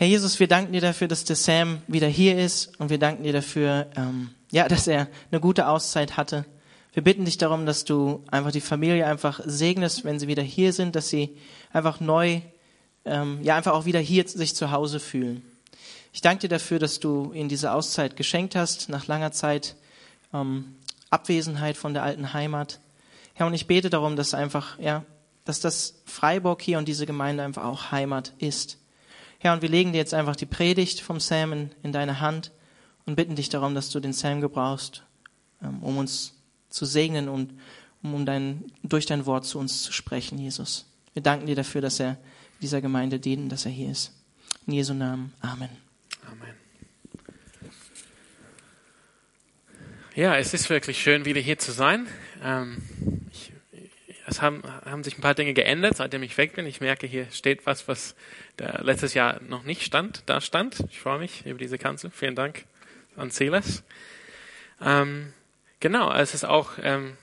Herr Jesus, wir danken dir dafür, dass der Sam wieder hier ist und wir danken dir dafür, ähm, ja, dass er eine gute Auszeit hatte. Wir bitten dich darum, dass du einfach die Familie einfach segnest, wenn sie wieder hier sind, dass sie einfach neu, ähm, ja, einfach auch wieder hier sich zu Hause fühlen. Ich danke dir dafür, dass du ihnen diese Auszeit geschenkt hast, nach langer Zeit ähm, Abwesenheit von der alten Heimat. Herr, und ich bete darum, dass einfach, ja, dass das Freiburg hier und diese Gemeinde einfach auch Heimat ist. Herr, und wir legen dir jetzt einfach die Predigt vom Sam in, in deine Hand und bitten dich darum, dass du den Sam gebrauchst, ähm, um uns zu segnen und um dein, durch dein Wort zu uns zu sprechen, Jesus. Wir danken dir dafür, dass er dieser Gemeinde dient, dass er hier ist. In Jesu Namen. Amen. Amen. Ja, es ist wirklich schön, wieder hier zu sein. Ähm, ich es haben, haben sich ein paar Dinge geändert, seitdem ich weg bin. Ich merke, hier steht was, was letztes Jahr noch nicht stand, da stand. Ich freue mich über diese Kanzel. Vielen Dank an Silas. Ähm, genau, es ist auch ähm,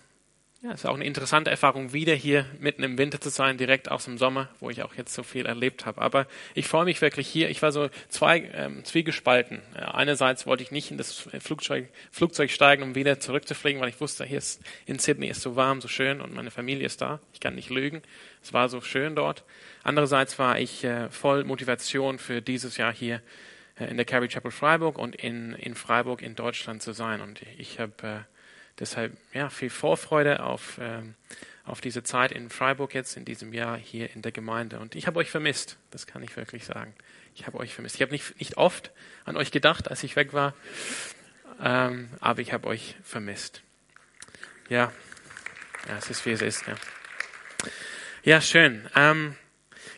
ja, es ist auch eine interessante Erfahrung, wieder hier mitten im Winter zu sein, direkt aus dem Sommer, wo ich auch jetzt so viel erlebt habe. Aber ich freue mich wirklich hier. Ich war so zwei ähm, zwiegespalten. Einerseits wollte ich nicht in das Flugzeug, Flugzeug steigen, um wieder zurückzufliegen, weil ich wusste, hier ist, in Sydney ist so warm, so schön und meine Familie ist da. Ich kann nicht lügen. Es war so schön dort. Andererseits war ich äh, voll Motivation für dieses Jahr hier äh, in der Carrie Chapel Freiburg und in, in Freiburg in Deutschland zu sein. Und ich habe äh, Deshalb ja, viel Vorfreude auf, ähm, auf diese Zeit in Freiburg jetzt in diesem Jahr hier in der Gemeinde. Und ich habe euch vermisst, das kann ich wirklich sagen. Ich habe euch vermisst. Ich habe nicht, nicht oft an euch gedacht, als ich weg war, ähm, aber ich habe euch vermisst. Ja, ja, es ist wie es ist. Ja, ja schön. Ähm,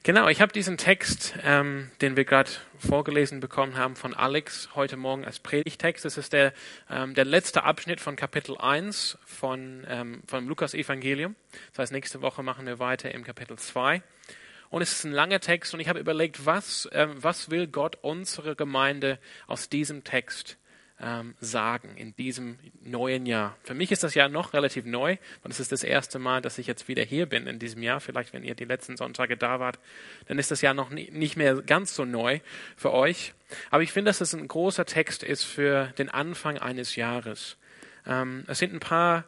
Genau, ich habe diesen Text, ähm, den wir gerade vorgelesen bekommen haben von Alex heute Morgen als Predigtext. Das ist der, ähm, der letzte Abschnitt von Kapitel 1 von, ähm, vom Lukas-Evangelium. Das heißt, nächste Woche machen wir weiter im Kapitel 2. Und es ist ein langer Text und ich habe überlegt, was, ähm, was will Gott unsere Gemeinde aus diesem Text ähm, sagen in diesem neuen Jahr. Für mich ist das Jahr noch relativ neu und es ist das erste Mal, dass ich jetzt wieder hier bin in diesem Jahr. Vielleicht, wenn ihr die letzten Sonntage da wart, dann ist das Jahr noch nie, nicht mehr ganz so neu für euch. Aber ich finde, dass es ein großer Text ist für den Anfang eines Jahres. Ähm, es sind ein paar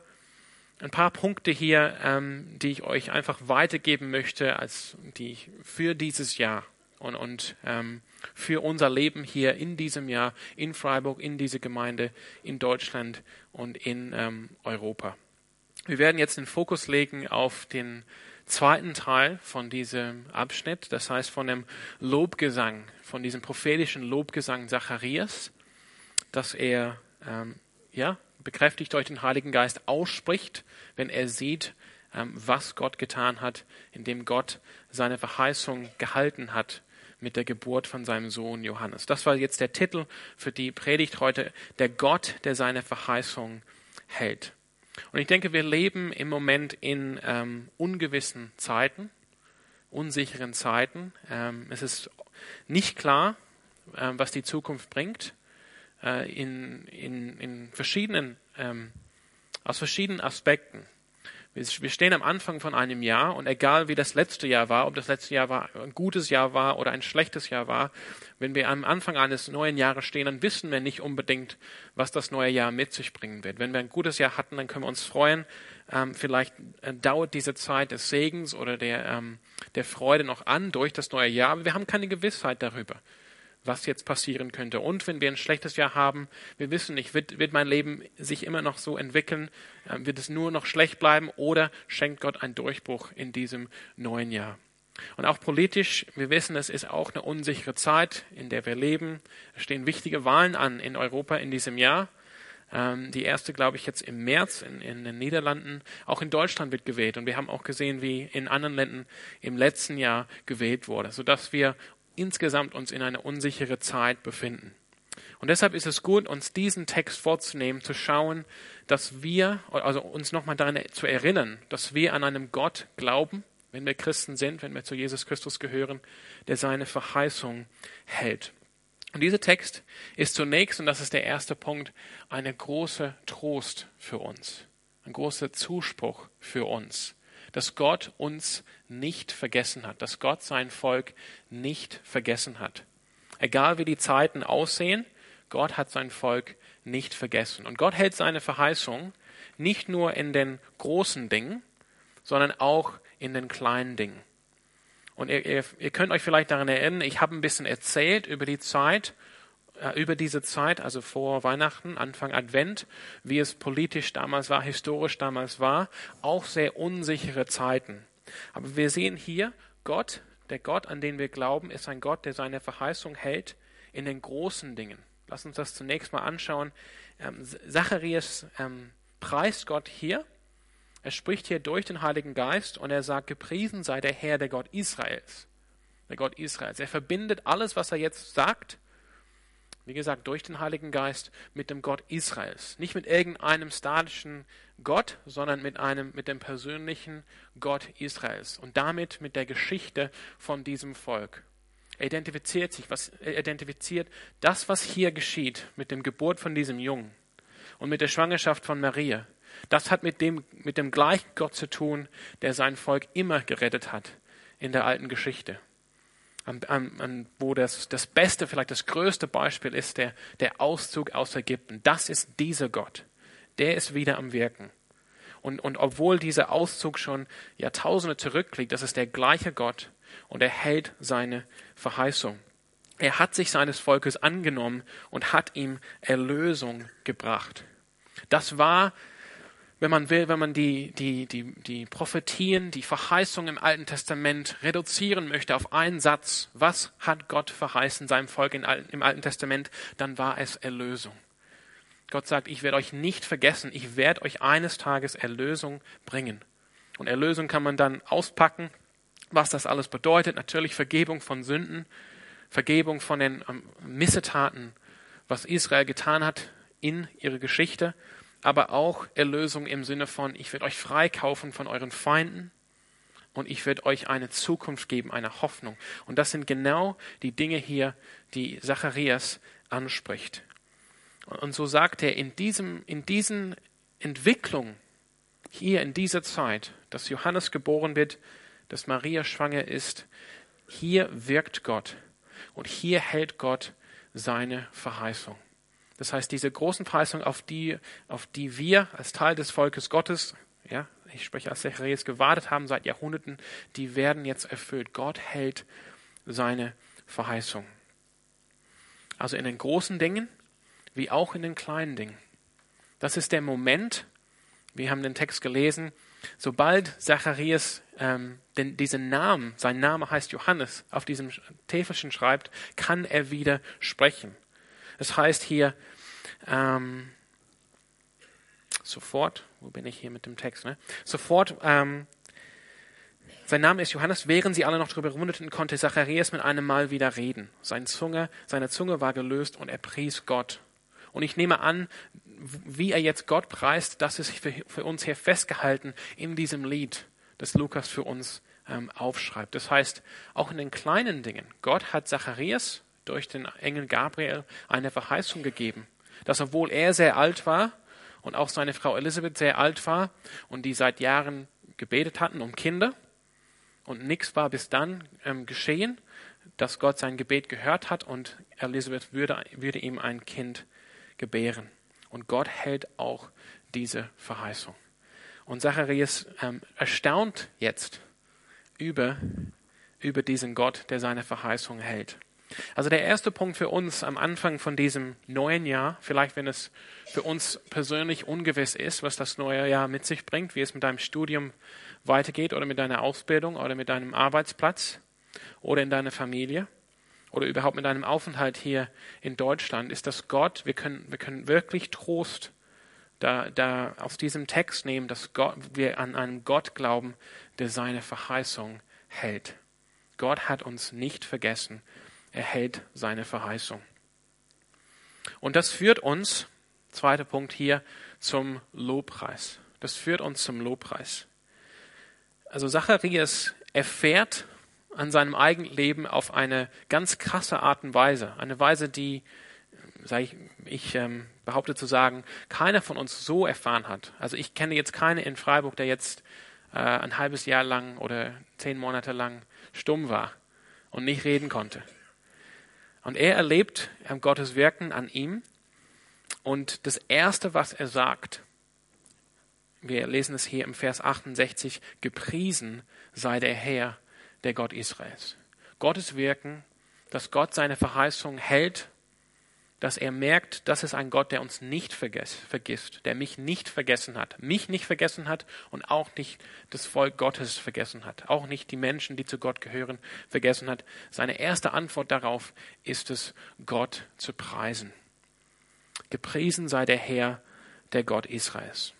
ein paar Punkte hier, ähm, die ich euch einfach weitergeben möchte, als die für dieses Jahr und, und ähm, für unser Leben hier in diesem Jahr in Freiburg, in diese Gemeinde, in Deutschland und in ähm, Europa. Wir werden jetzt den Fokus legen auf den zweiten Teil von diesem Abschnitt, das heißt von dem Lobgesang, von diesem prophetischen Lobgesang Zacharias, dass er ähm, ja, bekräftigt durch den Heiligen Geist ausspricht, wenn er sieht, ähm, was Gott getan hat, indem Gott seine Verheißung gehalten hat mit der Geburt von seinem Sohn Johannes. Das war jetzt der Titel für die Predigt heute, der Gott, der seine Verheißung hält. Und ich denke, wir leben im Moment in ähm, ungewissen Zeiten, unsicheren Zeiten. Ähm, es ist nicht klar, ähm, was die Zukunft bringt, äh, in, in, in verschiedenen, ähm, aus verschiedenen Aspekten. Wir stehen am Anfang von einem Jahr und egal wie das letzte Jahr war, ob das letzte Jahr war, ein gutes Jahr war oder ein schlechtes Jahr war, wenn wir am Anfang eines neuen Jahres stehen, dann wissen wir nicht unbedingt, was das neue Jahr mit sich bringen wird. Wenn wir ein gutes Jahr hatten, dann können wir uns freuen. Ähm, vielleicht äh, dauert diese Zeit des Segens oder der, ähm, der Freude noch an durch das neue Jahr, aber wir haben keine Gewissheit darüber was jetzt passieren könnte. Und wenn wir ein schlechtes Jahr haben, wir wissen nicht, wird, wird mein Leben sich immer noch so entwickeln, äh, wird es nur noch schlecht bleiben oder schenkt Gott einen Durchbruch in diesem neuen Jahr. Und auch politisch, wir wissen, es ist auch eine unsichere Zeit, in der wir leben. Es stehen wichtige Wahlen an in Europa in diesem Jahr. Ähm, die erste, glaube ich, jetzt im März in, in, den Niederlanden. Auch in Deutschland wird gewählt. Und wir haben auch gesehen, wie in anderen Ländern im letzten Jahr gewählt wurde, sodass wir insgesamt uns in einer unsichere Zeit befinden. Und deshalb ist es gut, uns diesen Text vorzunehmen, zu schauen, dass wir, also uns nochmal daran zu erinnern, dass wir an einem Gott glauben, wenn wir Christen sind, wenn wir zu Jesus Christus gehören, der seine Verheißung hält. Und dieser Text ist zunächst, und das ist der erste Punkt, eine große Trost für uns, ein großer Zuspruch für uns dass Gott uns nicht vergessen hat, dass Gott sein Volk nicht vergessen hat. Egal wie die Zeiten aussehen, Gott hat sein Volk nicht vergessen. Und Gott hält seine Verheißung nicht nur in den großen Dingen, sondern auch in den kleinen Dingen. Und ihr, ihr, ihr könnt euch vielleicht daran erinnern, ich habe ein bisschen erzählt über die Zeit, über diese Zeit, also vor Weihnachten, Anfang Advent, wie es politisch damals war, historisch damals war, auch sehr unsichere Zeiten. Aber wir sehen hier, Gott, der Gott, an den wir glauben, ist ein Gott, der seine Verheißung hält in den großen Dingen. Lass uns das zunächst mal anschauen. Ähm, Zacharias ähm, preist Gott hier er spricht hier durch den Heiligen Geist und er sagt, gepriesen sei der Herr, der Gott Israels. Der Gott Israels. Er verbindet alles, was er jetzt sagt, wie gesagt, durch den Heiligen Geist mit dem Gott Israels. Nicht mit irgendeinem statischen Gott, sondern mit einem, mit dem persönlichen Gott Israels und damit mit der Geschichte von diesem Volk. Er identifiziert sich, was, er identifiziert das, was hier geschieht mit dem Geburt von diesem Jungen und mit der Schwangerschaft von Maria das hat mit dem, mit dem gleichen Gott zu tun, der sein Volk immer gerettet hat in der alten Geschichte. An, an, wo das, das beste, vielleicht das größte Beispiel ist der, der Auszug aus Ägypten. Das ist dieser Gott. Der ist wieder am Wirken. Und, und obwohl dieser Auszug schon Jahrtausende zurückliegt, das ist der gleiche Gott und er hält seine Verheißung. Er hat sich seines Volkes angenommen und hat ihm Erlösung gebracht. Das war wenn man will, wenn man die, die, die, die Prophetien, die Verheißungen im Alten Testament reduzieren möchte auf einen Satz, was hat Gott verheißen seinem Volk im Alten Testament, dann war es Erlösung. Gott sagt, ich werde euch nicht vergessen, ich werde euch eines Tages Erlösung bringen. Und Erlösung kann man dann auspacken, was das alles bedeutet. Natürlich Vergebung von Sünden, Vergebung von den ähm, Missetaten, was Israel getan hat in ihrer Geschichte aber auch Erlösung im Sinne von, ich werde euch freikaufen von euren Feinden und ich werde euch eine Zukunft geben, eine Hoffnung. Und das sind genau die Dinge hier, die Zacharias anspricht. Und so sagt er, in, diesem, in diesen Entwicklungen, hier in dieser Zeit, dass Johannes geboren wird, dass Maria schwanger ist, hier wirkt Gott und hier hält Gott seine Verheißung. Das heißt, diese großen Verheißungen, auf die, auf die wir als Teil des Volkes Gottes, ja, ich spreche als Zacharias, gewartet haben seit Jahrhunderten, die werden jetzt erfüllt. Gott hält seine Verheißung. Also in den großen Dingen wie auch in den kleinen Dingen. Das ist der Moment, wir haben den Text gelesen, sobald Zacharias ähm, den, diesen Namen, sein Name heißt Johannes, auf diesem Täfelchen schreibt, kann er wieder sprechen. Es heißt hier ähm, sofort, wo bin ich hier mit dem Text? Ne? Sofort, ähm, sein Name ist Johannes. Während sie alle noch darüber wunderten, konnte Zacharias mit einem Mal wieder reden. Seine Zunge, seine Zunge war gelöst und er pries Gott. Und ich nehme an, wie er jetzt Gott preist, das ist für, für uns hier festgehalten in diesem Lied, das Lukas für uns ähm, aufschreibt. Das heißt, auch in den kleinen Dingen. Gott hat Zacharias durch den Engel Gabriel eine Verheißung gegeben, dass obwohl er sehr alt war und auch seine Frau Elisabeth sehr alt war und die seit Jahren gebetet hatten um Kinder und nichts war bis dann ähm, geschehen, dass Gott sein Gebet gehört hat und Elisabeth würde, würde ihm ein Kind gebären. Und Gott hält auch diese Verheißung. Und Zacharias ähm, erstaunt jetzt über, über diesen Gott, der seine Verheißung hält. Also der erste Punkt für uns am Anfang von diesem neuen Jahr, vielleicht wenn es für uns persönlich ungewiss ist, was das neue Jahr mit sich bringt, wie es mit deinem Studium weitergeht oder mit deiner Ausbildung oder mit deinem Arbeitsplatz oder in deiner Familie oder überhaupt mit deinem Aufenthalt hier in Deutschland, ist, dass Gott, wir können, wir können wirklich Trost da, da aus diesem Text nehmen, dass Gott, wir an einen Gott glauben, der seine Verheißung hält. Gott hat uns nicht vergessen er hält seine Verheißung. Und das führt uns, zweiter Punkt hier, zum Lobpreis. Das führt uns zum Lobpreis. Also Zacharias erfährt an seinem eigenen Leben auf eine ganz krasse Art und Weise. Eine Weise, die, sage ich, ich ähm, behaupte zu sagen, keiner von uns so erfahren hat. Also ich kenne jetzt keinen in Freiburg, der jetzt äh, ein halbes Jahr lang oder zehn Monate lang stumm war und nicht reden konnte. Und er erlebt Gottes Wirken an ihm. Und das Erste, was er sagt, wir lesen es hier im Vers 68, gepriesen sei der Herr, der Gott Israels. Gottes Wirken, dass Gott seine Verheißung hält, dass er merkt, das ist ein Gott, der uns nicht vergisst, der mich nicht vergessen hat, mich nicht vergessen hat und auch nicht das Volk Gottes vergessen hat, auch nicht die Menschen, die zu Gott gehören, vergessen hat. Seine erste Antwort darauf ist es, Gott zu preisen. Gepriesen sei der Herr, der Gott Israels.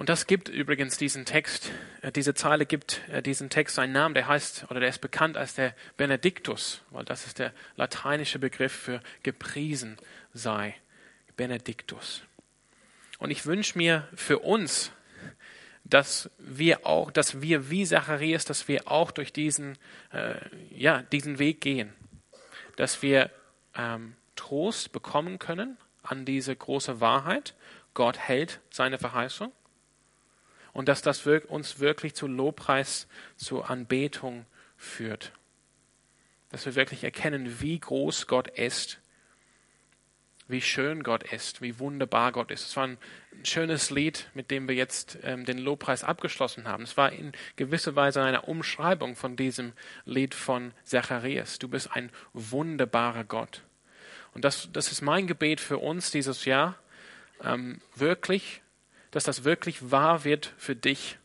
Und das gibt übrigens diesen Text, äh, diese Zeile gibt äh, diesen Text seinen Namen, der heißt oder der ist bekannt als der Benediktus, weil das ist der lateinische Begriff für gepriesen sei. Benediktus. Und ich wünsche mir für uns, dass wir auch, dass wir wie Zacharias, dass wir auch durch diesen, äh, ja, diesen Weg gehen, dass wir ähm, Trost bekommen können an diese große Wahrheit. Gott hält seine Verheißung und dass das uns wirklich zu Lobpreis, zu Anbetung führt. Dass wir wirklich erkennen, wie groß Gott ist, wie schön Gott ist, wie wunderbar Gott ist. Es war ein schönes Lied, mit dem wir jetzt ähm, den Lobpreis abgeschlossen haben. Es war in gewisser Weise eine Umschreibung von diesem Lied von Zacharias. Du bist ein wunderbarer Gott. Und das, das ist mein Gebet für uns dieses Jahr, ähm, wirklich dass das wirklich wahr wird für dich.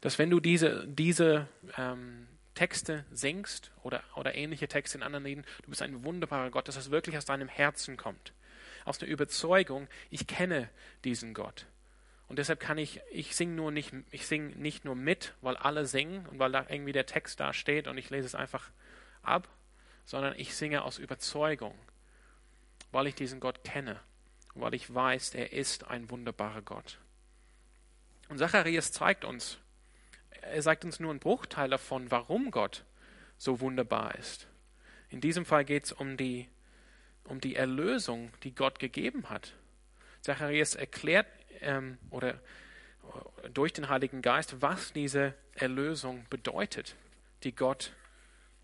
Dass wenn du diese, diese ähm, Texte singst oder, oder ähnliche Texte in anderen Lieden, du bist ein wunderbarer Gott, dass das wirklich aus deinem Herzen kommt. Aus der Überzeugung, ich kenne diesen Gott. Und deshalb kann ich, ich singe nur nicht, ich singe nicht nur mit, weil alle singen und weil da irgendwie der Text da steht und ich lese es einfach ab, sondern ich singe aus Überzeugung, weil ich diesen Gott kenne weil ich weiß, er ist ein wunderbarer Gott. Und Zacharias zeigt uns, er sagt uns nur einen Bruchteil davon, warum Gott so wunderbar ist. In diesem Fall geht es um die, um die Erlösung, die Gott gegeben hat. Zacharias erklärt ähm, oder äh, durch den Heiligen Geist, was diese Erlösung bedeutet, die Gott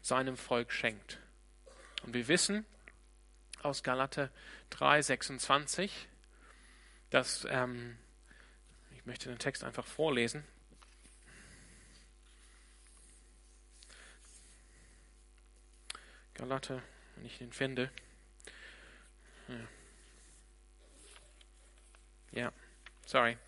seinem Volk schenkt. Und wir wissen, aus Galater 3, 26, dass, ähm, ich möchte den Text einfach vorlesen. Galater, wenn ich ihn finde. Ja, sorry.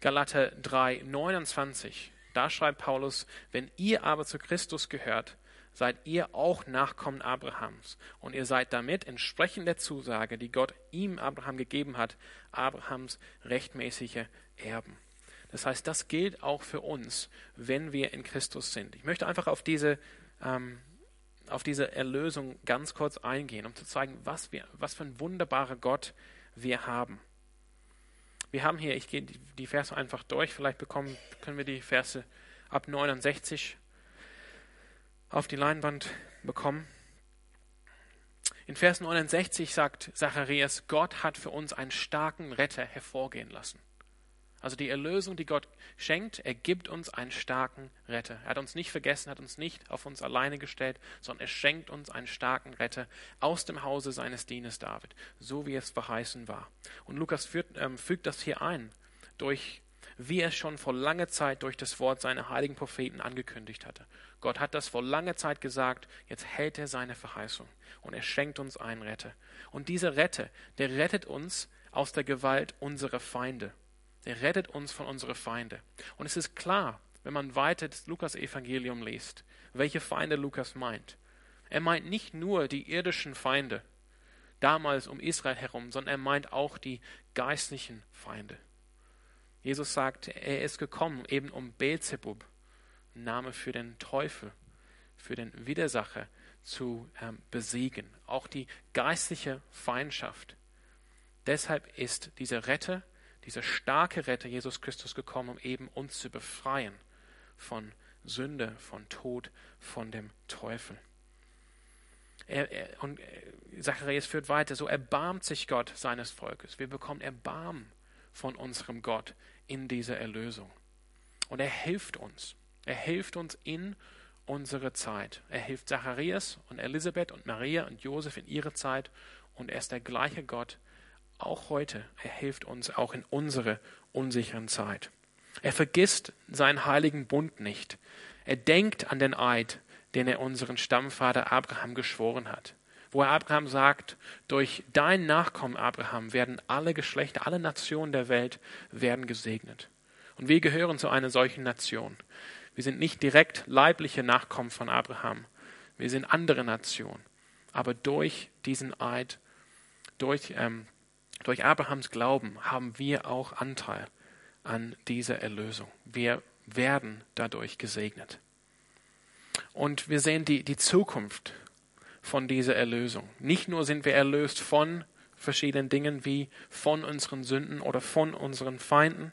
Galater 3, 29. Da schreibt Paulus, wenn ihr aber zu Christus gehört, seid ihr auch Nachkommen Abrahams. Und ihr seid damit entsprechend der Zusage, die Gott ihm, Abraham, gegeben hat, Abrahams rechtmäßige Erben. Das heißt, das gilt auch für uns, wenn wir in Christus sind. Ich möchte einfach auf diese, ähm, auf diese Erlösung ganz kurz eingehen, um zu zeigen, was, wir, was für ein wunderbarer Gott wir haben. Wir haben hier, ich gehe die Verse einfach durch, vielleicht bekommen, können wir die Verse ab 69 auf die Leinwand bekommen. In Vers 69 sagt Zacharias, Gott hat für uns einen starken Retter hervorgehen lassen. Also die Erlösung, die Gott schenkt, er gibt uns einen starken Retter. Er hat uns nicht vergessen, hat uns nicht auf uns alleine gestellt, sondern er schenkt uns einen starken Retter aus dem Hause seines Dieners David, so wie es verheißen war. Und Lukas ähm, fügt das hier ein, durch wie er schon vor langer Zeit durch das Wort seiner heiligen Propheten angekündigt hatte. Gott hat das vor langer Zeit gesagt, jetzt hält er seine Verheißung und er schenkt uns einen Retter. Und dieser Retter, der rettet uns aus der Gewalt unserer Feinde. Der rettet uns von unseren Feinde. Und es ist klar, wenn man weiter das Lukas-Evangelium liest, welche Feinde Lukas meint. Er meint nicht nur die irdischen Feinde, damals um Israel herum, sondern er meint auch die geistlichen Feinde. Jesus sagt, er ist gekommen, eben um Beelzebub, Name für den Teufel, für den Widersacher zu ähm, besiegen. Auch die geistliche Feindschaft. Deshalb ist dieser Retter, dieser starke Retter Jesus Christus gekommen, um eben uns zu befreien von Sünde, von Tod, von dem Teufel. Er, er, und äh, Zacharias führt weiter, so erbarmt sich Gott seines Volkes. Wir bekommen Erbarmen von unserem Gott in dieser Erlösung. Und er hilft uns. Er hilft uns in unsere Zeit. Er hilft Zacharias und Elisabeth und Maria und Josef in ihrer Zeit und er ist der gleiche Gott auch heute. Er hilft uns auch in unsere unsicheren Zeit. Er vergisst seinen heiligen Bund nicht. Er denkt an den Eid, den er unseren Stammvater Abraham geschworen hat, wo er Abraham sagt, durch dein Nachkommen Abraham werden alle Geschlechter, alle Nationen der Welt werden gesegnet. Und wir gehören zu einer solchen Nation. Wir sind nicht direkt leibliche Nachkommen von Abraham. Wir sind andere Nationen. Aber durch diesen Eid, durch, ähm, durch Abrahams Glauben haben wir auch Anteil an dieser Erlösung. Wir werden dadurch gesegnet. Und wir sehen die, die Zukunft von dieser Erlösung. Nicht nur sind wir erlöst von verschiedenen Dingen wie von unseren Sünden oder von unseren Feinden,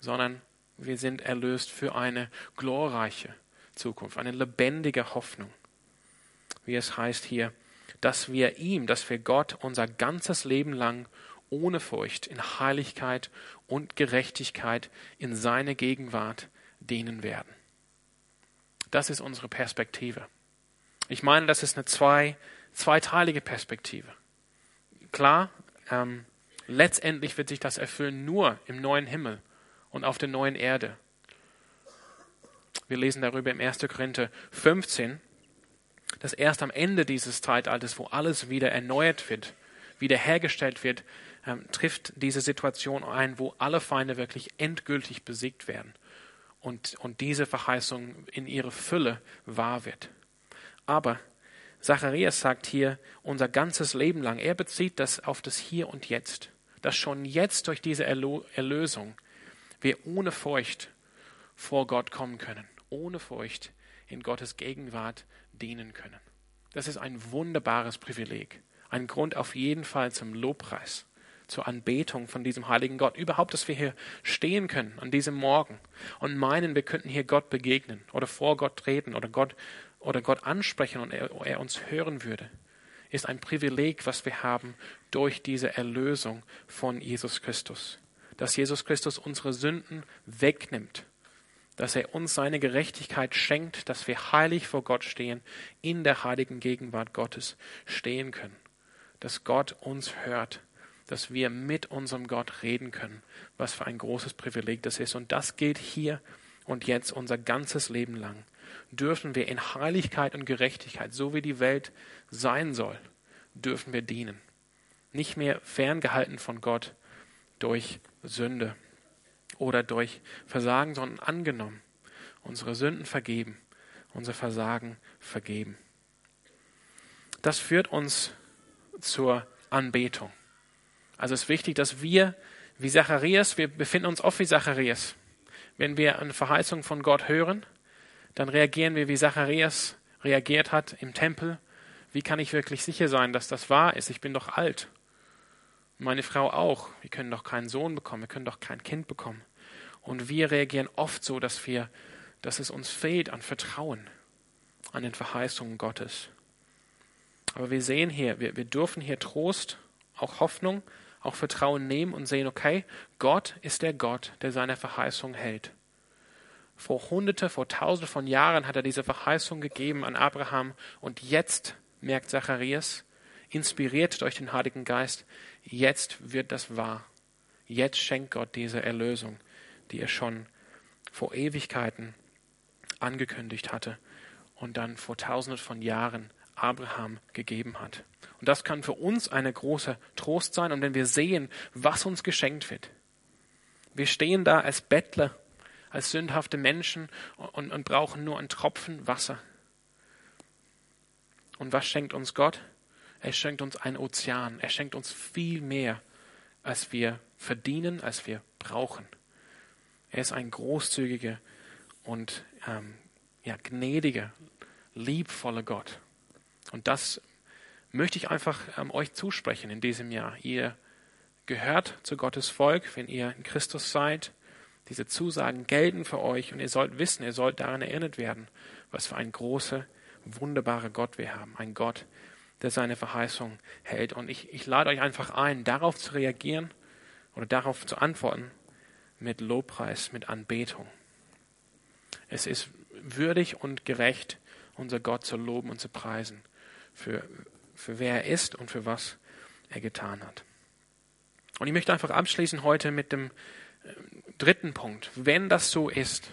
sondern wir sind erlöst für eine glorreiche Zukunft, eine lebendige Hoffnung. Wie es heißt hier, dass wir ihm, dass wir Gott unser ganzes Leben lang ohne Furcht in Heiligkeit und Gerechtigkeit in seine Gegenwart dienen werden. Das ist unsere Perspektive. Ich meine, das ist eine zwei, zweiteilige Perspektive. Klar, ähm, letztendlich wird sich das erfüllen nur im neuen Himmel und auf der neuen Erde. Wir lesen darüber im 1. Korinther 15, dass erst am Ende dieses Zeitalters, wo alles wieder erneuert wird, wiederhergestellt wird, ähm, trifft diese Situation ein, wo alle Feinde wirklich endgültig besiegt werden und, und diese Verheißung in ihrer Fülle wahr wird. Aber Zacharias sagt hier, unser ganzes Leben lang, er bezieht das auf das Hier und Jetzt, dass schon jetzt durch diese Erlösung wir ohne Furcht vor Gott kommen können, ohne Furcht in Gottes Gegenwart dienen können. Das ist ein wunderbares Privileg, ein Grund auf jeden Fall zum Lobpreis zur Anbetung von diesem heiligen Gott. Überhaupt, dass wir hier stehen können an diesem Morgen und meinen, wir könnten hier Gott begegnen oder vor Gott treten oder Gott, oder Gott ansprechen und er, er uns hören würde, ist ein Privileg, was wir haben durch diese Erlösung von Jesus Christus. Dass Jesus Christus unsere Sünden wegnimmt dass er uns seine Gerechtigkeit schenkt, dass wir heilig vor Gott stehen, in der heiligen Gegenwart Gottes stehen können, dass Gott uns hört dass wir mit unserem Gott reden können. Was für ein großes Privileg das ist. Und das gilt hier und jetzt unser ganzes Leben lang. Dürfen wir in Heiligkeit und Gerechtigkeit, so wie die Welt sein soll, dürfen wir dienen. Nicht mehr ferngehalten von Gott durch Sünde oder durch Versagen, sondern angenommen. Unsere Sünden vergeben, unser Versagen vergeben. Das führt uns zur Anbetung. Also es ist wichtig, dass wir, wie Zacharias, wir befinden uns oft wie Zacharias. Wenn wir eine Verheißung von Gott hören, dann reagieren wir, wie Zacharias reagiert hat im Tempel. Wie kann ich wirklich sicher sein, dass das wahr ist? Ich bin doch alt. Meine Frau auch. Wir können doch keinen Sohn bekommen, wir können doch kein Kind bekommen. Und wir reagieren oft so, dass wir, dass es uns fehlt an Vertrauen, an den Verheißungen Gottes. Aber wir sehen hier, wir, wir dürfen hier Trost, auch Hoffnung auch Vertrauen nehmen und sehen, okay, Gott ist der Gott, der seine Verheißung hält. Vor hunderte, vor tausende von Jahren hat er diese Verheißung gegeben an Abraham und jetzt merkt Zacharias, inspiriert durch den Heiligen Geist, jetzt wird das wahr. Jetzt schenkt Gott diese Erlösung, die er schon vor Ewigkeiten angekündigt hatte und dann vor tausenden von Jahren Abraham gegeben hat. Und das kann für uns eine große Trost sein. Und wenn wir sehen, was uns geschenkt wird, wir stehen da als Bettler, als sündhafte Menschen und, und brauchen nur einen Tropfen Wasser. Und was schenkt uns Gott? Er schenkt uns einen Ozean. Er schenkt uns viel mehr, als wir verdienen, als wir brauchen. Er ist ein großzügiger und ähm, ja, gnädiger, liebvoller Gott. Und das möchte ich einfach ähm, euch zusprechen in diesem Jahr. Ihr gehört zu Gottes Volk, wenn ihr in Christus seid. Diese Zusagen gelten für euch und ihr sollt wissen, ihr sollt daran erinnert werden, was für ein großer, wunderbarer Gott wir haben. Ein Gott, der seine Verheißung hält. Und ich, ich lade euch einfach ein, darauf zu reagieren oder darauf zu antworten mit Lobpreis, mit Anbetung. Es ist würdig und gerecht, unser Gott zu loben und zu preisen für, für wer er ist und für was er getan hat. Und ich möchte einfach abschließen heute mit dem äh, dritten Punkt. Wenn das so ist,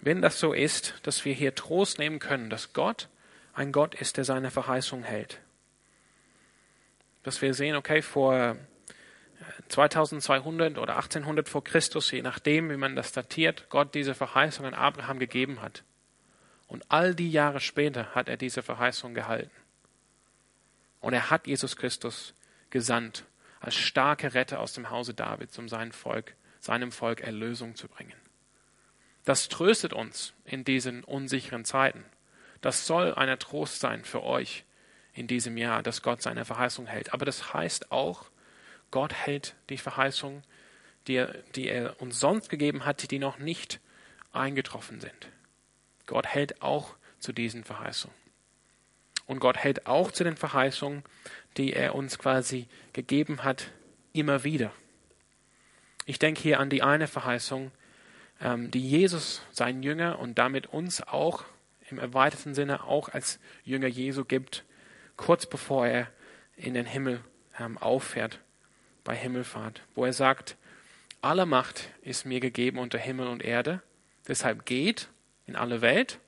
wenn das so ist, dass wir hier Trost nehmen können, dass Gott ein Gott ist, der seine Verheißung hält. Dass wir sehen, okay, vor 2200 oder 1800 vor Christus, je nachdem, wie man das datiert, Gott diese Verheißung an Abraham gegeben hat. Und all die Jahre später hat er diese Verheißung gehalten. Und er hat Jesus Christus gesandt als starke Retter aus dem Hause Davids, um sein Volk, seinem Volk Erlösung zu bringen. Das tröstet uns in diesen unsicheren Zeiten. Das soll ein Trost sein für euch in diesem Jahr, dass Gott seine Verheißung hält. Aber das heißt auch, Gott hält die Verheißung, die er, die er uns sonst gegeben hat, die noch nicht eingetroffen sind. Gott hält auch zu diesen Verheißungen. Und Gott hält auch zu den Verheißungen, die er uns quasi gegeben hat, immer wieder. Ich denke hier an die eine Verheißung, ähm, die Jesus seinen Jünger und damit uns auch im erweiterten Sinne auch als Jünger Jesu gibt, kurz bevor er in den Himmel ähm, auffährt bei Himmelfahrt, wo er sagt, alle Macht ist mir gegeben unter Himmel und Erde, deshalb geht in alle Welt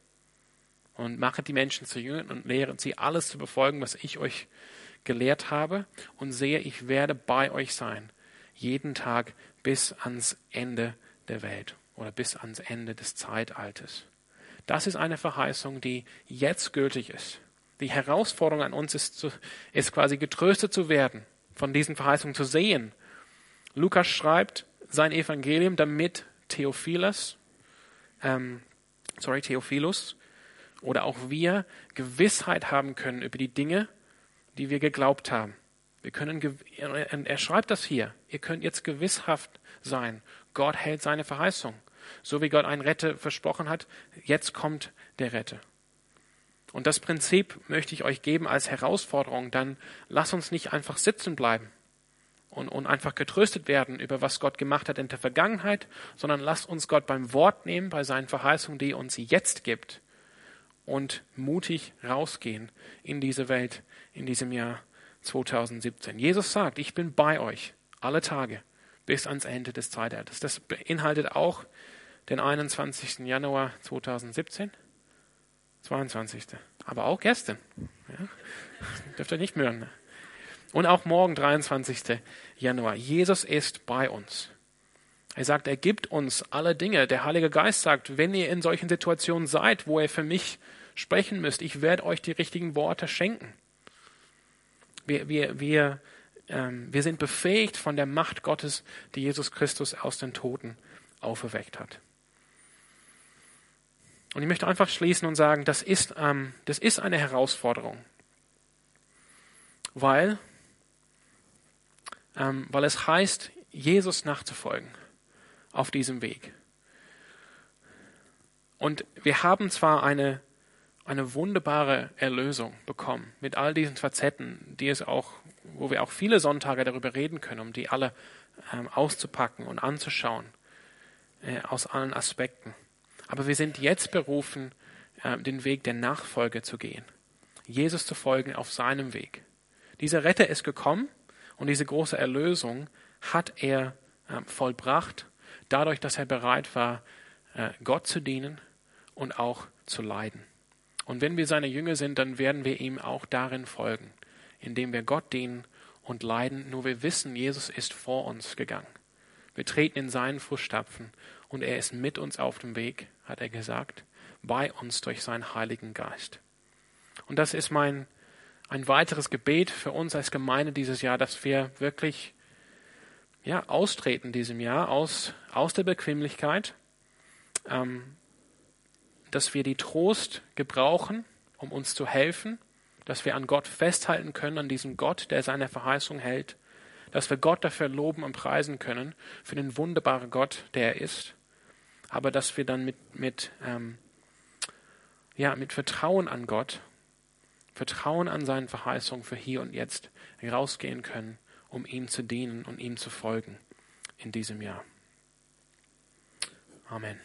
und machet die Menschen zu Jüngern und lehret sie alles zu befolgen, was ich euch gelehrt habe und sehe, ich werde bei euch sein, jeden Tag bis ans Ende der Welt oder bis ans Ende des Zeitalters. Das ist eine Verheißung, die jetzt gültig ist. Die Herausforderung an uns ist, zu, ist quasi getröstet zu werden von diesen Verheißungen zu sehen. Lukas schreibt sein Evangelium, damit Theophilus, ähm, sorry, Theophilus oder auch wir Gewissheit haben können über die Dinge, die wir geglaubt haben. Wir können, er schreibt das hier. Ihr könnt jetzt gewisshaft sein. Gott hält seine Verheißung. So wie Gott einen Retter versprochen hat, jetzt kommt der Retter. Und das Prinzip möchte ich euch geben als Herausforderung. Dann lasst uns nicht einfach sitzen bleiben und, und einfach getröstet werden über was Gott gemacht hat in der Vergangenheit, sondern lasst uns Gott beim Wort nehmen, bei seinen Verheißungen, die er uns jetzt gibt und mutig rausgehen in diese Welt in diesem Jahr 2017. Jesus sagt, ich bin bei euch alle Tage bis ans Ende des Zeitalters. Das beinhaltet auch den 21. Januar 2017. 22. Aber auch gestern. Ja? Dürft ihr nicht mögen. Und auch morgen, 23. Januar. Jesus ist bei uns. Er sagt, er gibt uns alle Dinge. Der Heilige Geist sagt, wenn ihr in solchen Situationen seid, wo ihr für mich sprechen müsst, ich werde euch die richtigen Worte schenken. Wir, wir, wir, ähm, wir sind befähigt von der Macht Gottes, die Jesus Christus aus den Toten auferweckt hat. Und ich möchte einfach schließen und sagen, das ist, ähm, das ist eine Herausforderung, weil, ähm, weil es heißt, Jesus nachzufolgen auf diesem Weg. Und wir haben zwar eine, eine wunderbare Erlösung bekommen mit all diesen Facetten, die es auch, wo wir auch viele Sonntage darüber reden können, um die alle ähm, auszupacken und anzuschauen äh, aus allen Aspekten. Aber wir sind jetzt berufen, äh, den Weg der Nachfolge zu gehen. Jesus zu folgen auf seinem Weg. Dieser Retter ist gekommen und diese große Erlösung hat er äh, vollbracht, dadurch, dass er bereit war, äh, Gott zu dienen und auch zu leiden. Und wenn wir seine Jünger sind, dann werden wir ihm auch darin folgen, indem wir Gott dienen und leiden. Nur wir wissen, Jesus ist vor uns gegangen. Wir treten in seinen Fußstapfen und er ist mit uns auf dem Weg, hat er gesagt, bei uns durch seinen Heiligen Geist. Und das ist mein ein weiteres Gebet für uns als Gemeinde dieses Jahr, dass wir wirklich ja, austreten diesem Jahr aus, aus der Bequemlichkeit, ähm, dass wir die Trost gebrauchen, um uns zu helfen, dass wir an Gott festhalten können, an diesem Gott, der seine Verheißung hält, dass wir Gott dafür loben und preisen können, für den wunderbaren Gott, der er ist, aber dass wir dann mit, mit, ähm, ja, mit Vertrauen an Gott, Vertrauen an seinen Verheißungen für hier und jetzt rausgehen können, um ihm zu dienen und ihm zu folgen in diesem Jahr. Amen.